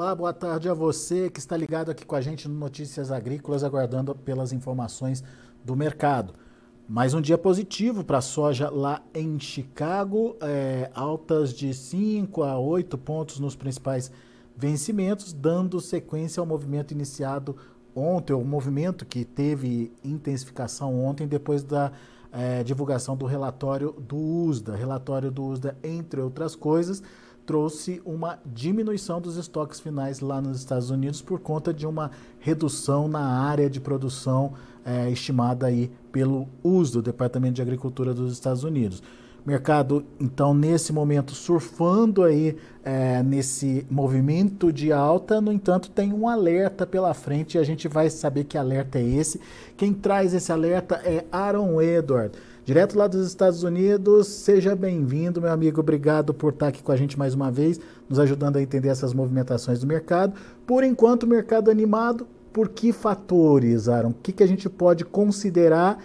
Olá, boa tarde a você que está ligado aqui com a gente no Notícias Agrícolas, aguardando pelas informações do mercado. Mais um dia positivo para a soja lá em Chicago, é, altas de 5 a 8 pontos nos principais vencimentos, dando sequência ao movimento iniciado ontem, o movimento que teve intensificação ontem depois da é, divulgação do relatório do USDA. Relatório do USDA, entre outras coisas, trouxe uma diminuição dos estoques finais lá nos Estados Unidos por conta de uma redução na área de produção é, estimada aí pelo uso do Departamento de Agricultura dos Estados Unidos. Mercado, então, nesse momento, surfando aí é, nesse movimento de alta, no entanto, tem um alerta pela frente e a gente vai saber que alerta é esse. Quem traz esse alerta é Aaron Edward direto lá dos Estados Unidos. Seja bem-vindo, meu amigo. Obrigado por estar aqui com a gente mais uma vez, nos ajudando a entender essas movimentações do mercado. Por enquanto, mercado animado, por que fatores, Aaron? O que, que a gente pode considerar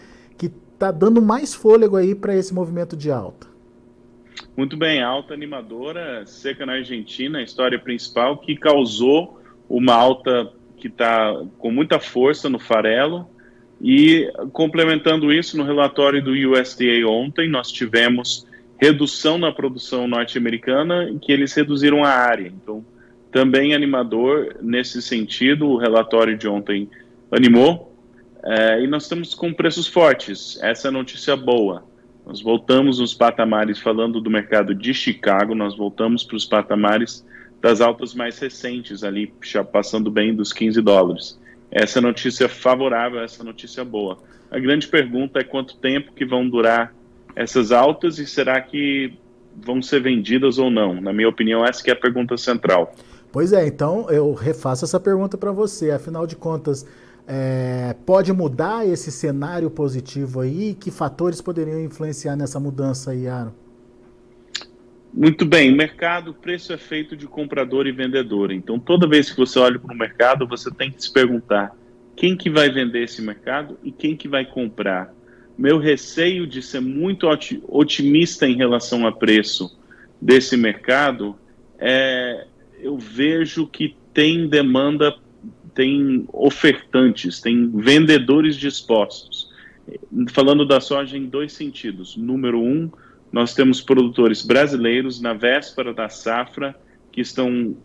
está dando mais fôlego aí para esse movimento de alta? Muito bem, alta animadora, seca na Argentina, a história principal que causou uma alta que está com muita força no farelo, e complementando isso, no relatório do USDA ontem, nós tivemos redução na produção norte-americana, que eles reduziram a área. Então, também animador nesse sentido, o relatório de ontem animou. É, e nós estamos com preços fortes. Essa é notícia boa. Nós voltamos nos patamares, falando do mercado de Chicago, nós voltamos para os patamares das altas mais recentes, ali, já passando bem dos 15 dólares essa notícia favorável, essa notícia boa. A grande pergunta é quanto tempo que vão durar essas altas e será que vão ser vendidas ou não? Na minha opinião, essa é a pergunta central. Pois é, então eu refaço essa pergunta para você. Afinal de contas, é, pode mudar esse cenário positivo aí? Que fatores poderiam influenciar nessa mudança aí, Aaron? Muito bem, mercado, preço é feito de comprador e vendedor. Então, toda vez que você olha para o mercado, você tem que se perguntar quem que vai vender esse mercado e quem que vai comprar. Meu receio de ser muito otimista em relação a preço desse mercado é eu vejo que tem demanda, tem ofertantes, tem vendedores dispostos. Falando da soja em dois sentidos. Número um, nós temos produtores brasileiros na véspera da safra que estão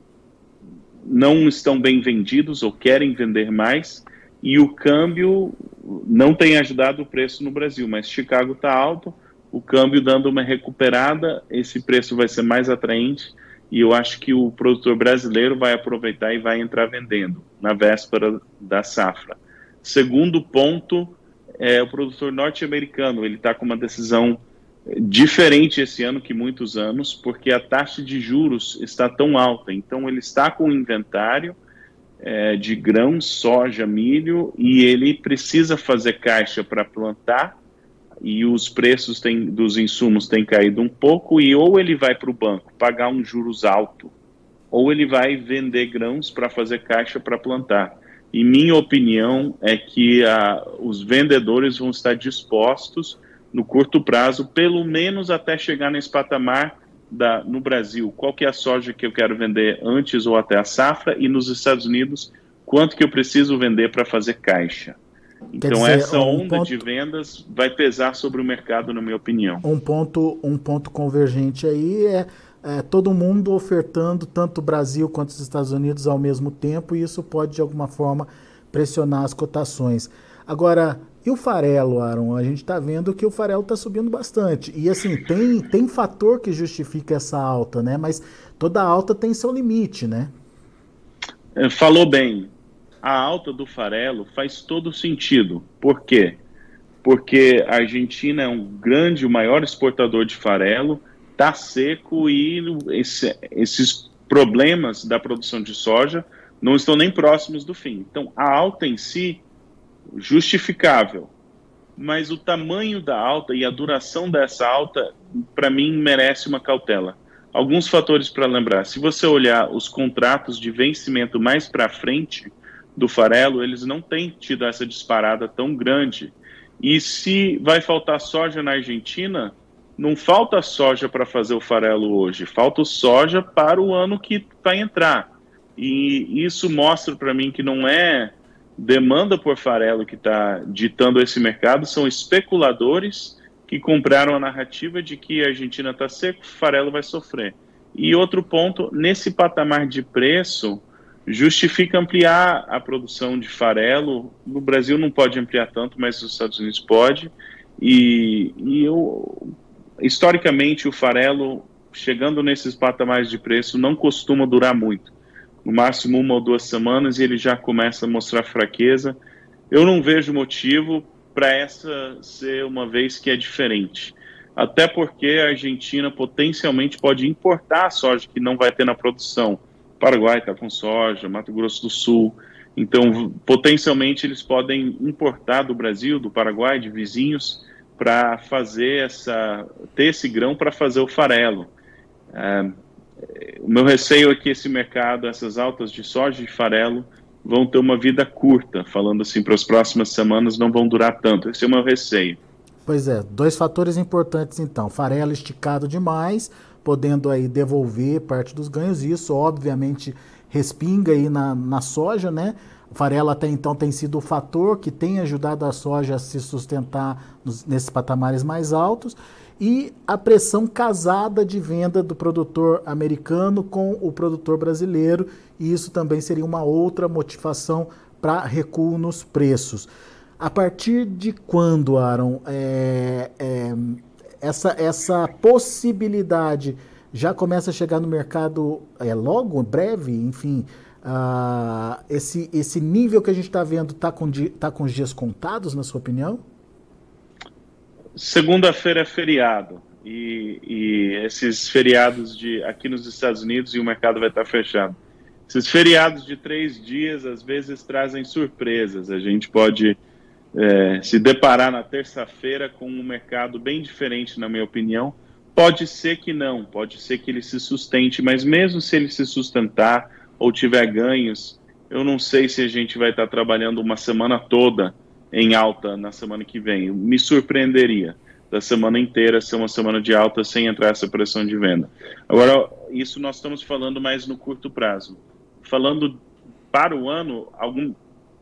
não estão bem vendidos ou querem vender mais e o câmbio não tem ajudado o preço no Brasil, mas Chicago está alto, o câmbio dando uma recuperada, esse preço vai ser mais atraente e eu acho que o produtor brasileiro vai aproveitar e vai entrar vendendo na véspera da safra. Segundo ponto é o produtor norte-americano, ele está com uma decisão diferente esse ano que muitos anos, porque a taxa de juros está tão alta. Então, ele está com inventário é, de grãos, soja, milho, e ele precisa fazer caixa para plantar, e os preços tem, dos insumos têm caído um pouco, e ou ele vai para o banco pagar um juros alto, ou ele vai vender grãos para fazer caixa para plantar. E minha opinião é que a, os vendedores vão estar dispostos no curto prazo, pelo menos até chegar nesse patamar da, no Brasil, qual que é a soja que eu quero vender antes ou até a safra, e nos Estados Unidos, quanto que eu preciso vender para fazer caixa. Então dizer, essa um onda ponto, de vendas vai pesar sobre o mercado, na minha opinião. Um ponto, um ponto convergente aí é, é todo mundo ofertando tanto o Brasil quanto os Estados Unidos ao mesmo tempo, e isso pode de alguma forma pressionar as cotações. Agora, e o farelo, Aaron? A gente está vendo que o farelo está subindo bastante. E assim, tem, tem fator que justifica essa alta, né? Mas toda alta tem seu limite, né? É, falou bem. A alta do farelo faz todo sentido. Por quê? Porque a Argentina é um grande, o maior exportador de farelo, está seco e esse, esses problemas da produção de soja não estão nem próximos do fim. Então, a alta em si justificável, mas o tamanho da alta e a duração dessa alta, para mim, merece uma cautela. Alguns fatores para lembrar: se você olhar os contratos de vencimento mais para frente do farelo, eles não têm tido essa disparada tão grande. E se vai faltar soja na Argentina, não falta soja para fazer o farelo hoje, falta soja para o ano que vai entrar. E isso mostra para mim que não é demanda por farelo que está ditando esse mercado, são especuladores que compraram a narrativa de que a Argentina está seco, farelo vai sofrer. E outro ponto, nesse patamar de preço, justifica ampliar a produção de farelo. No Brasil não pode ampliar tanto, mas nos Estados Unidos pode. E, e eu, historicamente, o farelo, chegando nesses patamares de preço, não costuma durar muito. No máximo uma ou duas semanas e ele já começa a mostrar fraqueza. Eu não vejo motivo para essa ser uma vez que é diferente até porque a Argentina potencialmente pode importar a soja que não vai ter na produção. Paraguai está com soja, Mato Grosso do Sul. Então, potencialmente, eles podem importar do Brasil, do Paraguai, de vizinhos, para fazer essa, ter esse grão para fazer o farelo. É, o meu receio é que esse mercado, essas altas de soja e farelo, vão ter uma vida curta, falando assim, para as próximas semanas não vão durar tanto. Esse é o meu receio. Pois é, dois fatores importantes então. Farelo esticado demais, podendo aí devolver parte dos ganhos. Isso, obviamente, respinga aí na, na soja, né? O farelo até então tem sido o fator que tem ajudado a soja a se sustentar nos, nesses patamares mais altos. E a pressão casada de venda do produtor americano com o produtor brasileiro, e isso também seria uma outra motivação para recuo nos preços. A partir de quando, Aaron, é, é, essa, essa possibilidade já começa a chegar no mercado é, logo, breve, enfim, uh, esse, esse nível que a gente está vendo está com, tá com os dias contados, na sua opinião? Segunda-feira é feriado. E, e, esses feriados de aqui nos Estados Unidos e o mercado vai estar fechado. Esses feriados de três dias às vezes trazem surpresas. A gente pode é, se deparar na terça-feira com um mercado bem diferente, na minha opinião. Pode ser que não, pode ser que ele se sustente, mas mesmo se ele se sustentar ou tiver ganhos, eu não sei se a gente vai estar trabalhando uma semana toda em alta na semana que vem. Me surpreenderia da semana inteira ser uma semana de alta sem entrar essa pressão de venda. Agora, isso nós estamos falando mais no curto prazo. Falando para o ano, algum,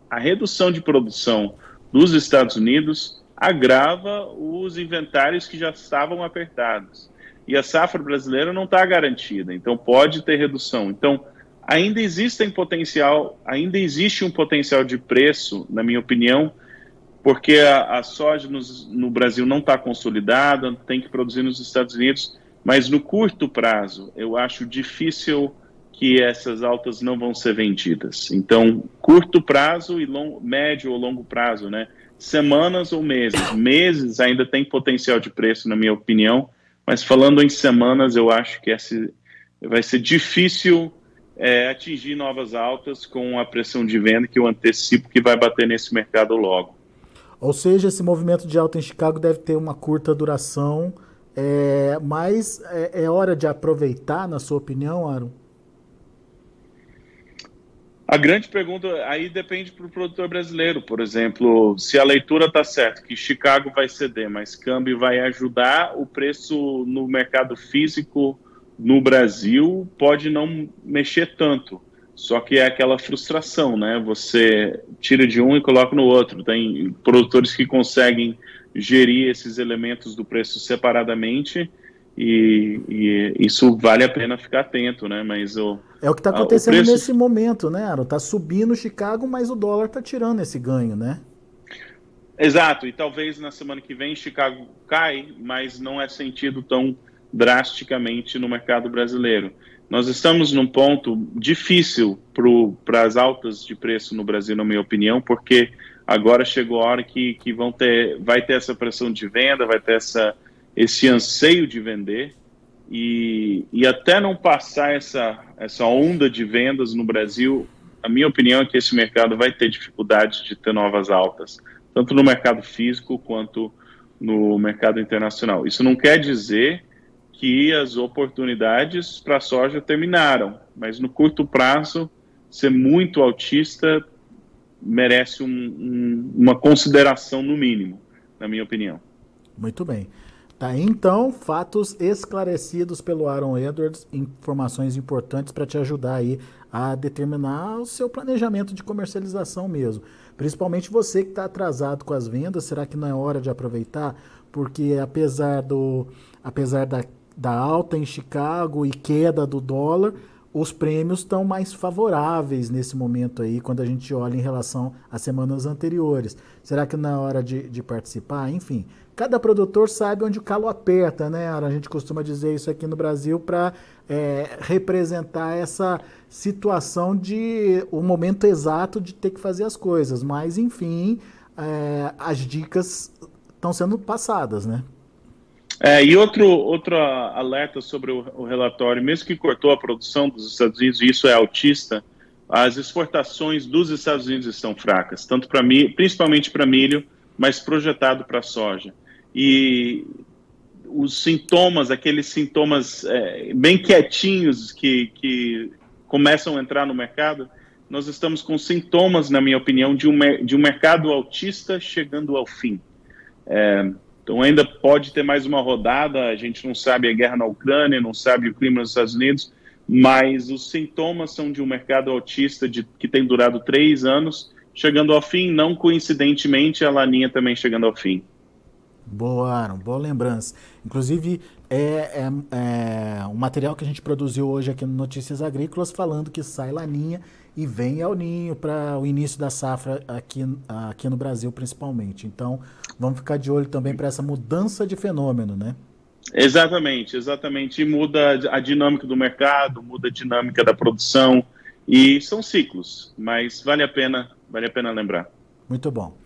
a redução de produção dos Estados Unidos agrava os inventários que já estavam apertados. E a safra brasileira não está garantida, então pode ter redução. Então, ainda existem potencial, ainda existe um potencial de preço, na minha opinião, porque a, a soja nos, no Brasil não está consolidada, tem que produzir nos Estados Unidos, mas no curto prazo eu acho difícil que essas altas não vão ser vendidas. Então, curto prazo e long, médio ou longo prazo, né? Semanas ou meses. Meses ainda tem potencial de preço, na minha opinião, mas falando em semanas, eu acho que esse, vai ser difícil é, atingir novas altas com a pressão de venda que eu antecipo que vai bater nesse mercado logo. Ou seja, esse movimento de alta em Chicago deve ter uma curta duração, é, mas é, é hora de aproveitar, na sua opinião, Aaron? A grande pergunta aí depende para o produtor brasileiro, por exemplo, se a leitura está certa, que Chicago vai ceder, mas câmbio vai ajudar, o preço no mercado físico no Brasil pode não mexer tanto. Só que é aquela frustração, né? Você tira de um e coloca no outro. Tem produtores que conseguem gerir esses elementos do preço separadamente e, e, isso vale a pena ficar atento, né? Mas o é o que está acontecendo preço... nesse momento, né, Aaron? Está subindo Chicago, mas o dólar está tirando esse ganho, né? Exato. E talvez na semana que vem Chicago cai, mas não é sentido tão drasticamente no mercado brasileiro. Nós estamos num ponto difícil para as altas de preço no Brasil, na minha opinião, porque agora chegou a hora que, que vão ter, vai ter essa pressão de venda, vai ter essa esse anseio de vender e, e até não passar essa, essa onda de vendas no Brasil, a minha opinião é que esse mercado vai ter dificuldade de ter novas altas, tanto no mercado físico quanto no mercado internacional. Isso não quer dizer que as oportunidades para a soja terminaram, mas no curto prazo, ser muito altista merece um, um, uma consideração no mínimo, na minha opinião. Muito bem. Tá, então, fatos esclarecidos pelo Aaron Edwards, informações importantes para te ajudar aí a determinar o seu planejamento de comercialização mesmo. Principalmente você que está atrasado com as vendas, será que não é hora de aproveitar? Porque apesar, do, apesar da, da alta em Chicago e queda do dólar, os prêmios estão mais favoráveis nesse momento aí, quando a gente olha em relação às semanas anteriores. Será que na hora de, de participar? Enfim, cada produtor sabe onde o calo aperta, né? A gente costuma dizer isso aqui no Brasil para é, representar essa situação de o momento exato de ter que fazer as coisas. Mas, enfim, é, as dicas estão sendo passadas, né? É, e outro, outro alerta sobre o, o, relatório, mesmo que cortou a produção dos Estados Unidos, e isso é altista, as exportações dos Estados Unidos estão fracas, tanto para principalmente para milho, mas projetado para soja. E os sintomas, aqueles sintomas é, bem quietinhos que, que começam a entrar no mercado, nós estamos com sintomas, na minha opinião, de um, de um mercado autista chegando ao fim. É, então ainda pode ter mais uma rodada, a gente não sabe a guerra na Ucrânia, não sabe o clima nos Estados Unidos, mas os sintomas são de um mercado autista de, que tem durado três anos, chegando ao fim, não coincidentemente a laninha também chegando ao fim. Boa, Aaron, boa lembrança. Inclusive, é, é, é, um material que a gente produziu hoje aqui no Notícias Agrícolas falando que sai laninha e vem ao ninho para o início da safra aqui, aqui no Brasil, principalmente. Então, vamos ficar de olho também para essa mudança de fenômeno, né? Exatamente, exatamente. E muda a dinâmica do mercado, muda a dinâmica da produção. E são ciclos, mas vale a pena, vale a pena lembrar. Muito bom.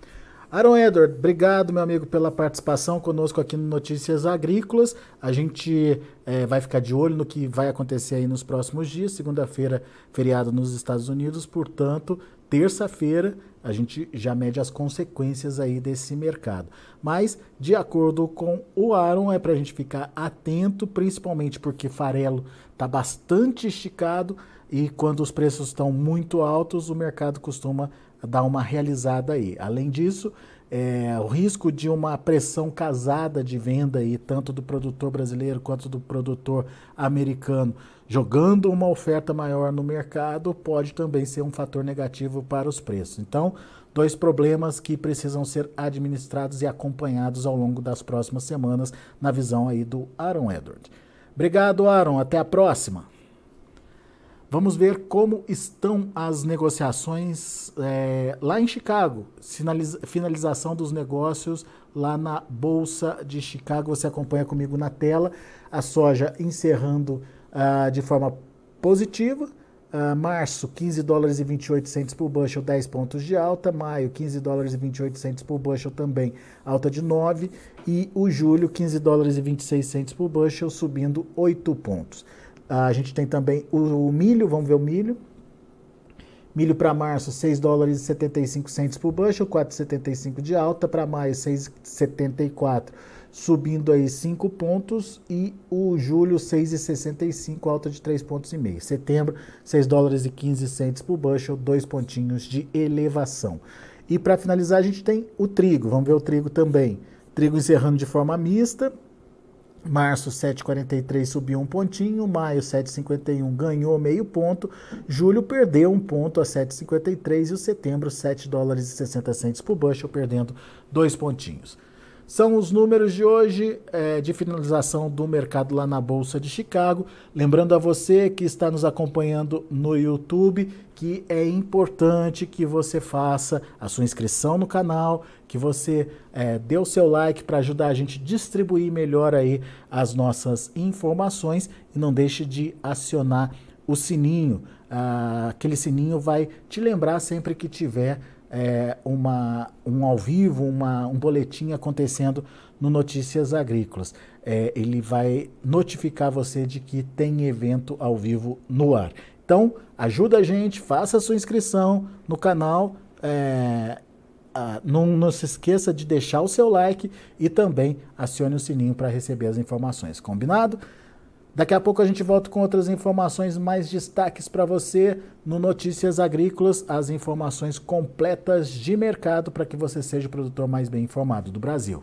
Aaron Edward, obrigado, meu amigo, pela participação conosco aqui no Notícias Agrícolas. A gente é, vai ficar de olho no que vai acontecer aí nos próximos dias. Segunda-feira, feriado nos Estados Unidos, portanto, terça-feira a gente já mede as consequências aí desse mercado. Mas, de acordo com o Aaron, é para a gente ficar atento, principalmente porque farelo está bastante esticado e quando os preços estão muito altos, o mercado costuma dar uma realizada aí. Além disso, é, o risco de uma pressão casada de venda aí, tanto do produtor brasileiro quanto do produtor americano, jogando uma oferta maior no mercado, pode também ser um fator negativo para os preços. Então, dois problemas que precisam ser administrados e acompanhados ao longo das próximas semanas, na visão aí do Aaron Edward. Obrigado, Aaron. Até a próxima. Vamos ver como estão as negociações é, lá em Chicago. Finaliza, finalização dos negócios lá na Bolsa de Chicago. Você acompanha comigo na tela. A soja encerrando uh, de forma positiva. Uh, março, 15 dólares e 28 centos por bushel, 10 pontos de alta. Maio, 15 dólares e 28 centos por bushel, também alta de 9. E o julho, 15 dólares e 26 centos por bushel, subindo 8 pontos. A gente tem também o, o milho, vamos ver o milho. Milho para março, 6 dólares e 75 centos por bushel, 4,75 de alta. Para maio, 6,74, subindo aí 5 pontos. E o julho, 6,65, alta de 3 pontos. Setembro, 6 dólares e 15 centos por bushel, 2 pontinhos de elevação. E para finalizar, a gente tem o trigo. Vamos ver o trigo também. Trigo encerrando de forma mista, Março 7,43 subiu um pontinho, maio 7,51 ganhou meio ponto, julho perdeu um ponto a 7,53 e o setembro 7 dólares e 60 centos por bushel, perdendo dois pontinhos. São os números de hoje é, de finalização do mercado lá na Bolsa de Chicago. Lembrando a você que está nos acompanhando no YouTube que é importante que você faça a sua inscrição no canal, que você é, dê o seu like para ajudar a gente a distribuir melhor aí as nossas informações e não deixe de acionar o sininho. Ah, aquele sininho vai te lembrar sempre que tiver é, uma, um ao vivo, uma, um boletim acontecendo no Notícias Agrícolas. É, ele vai notificar você de que tem evento ao vivo no ar. Então, ajuda a gente, faça a sua inscrição no canal. É, não, não, se esqueça de deixar o seu like e também acione o sininho para receber as informações. Combinado? Daqui a pouco a gente volta com outras informações, mais destaques para você no Notícias Agrícolas, as informações completas de mercado para que você seja o produtor mais bem informado do Brasil.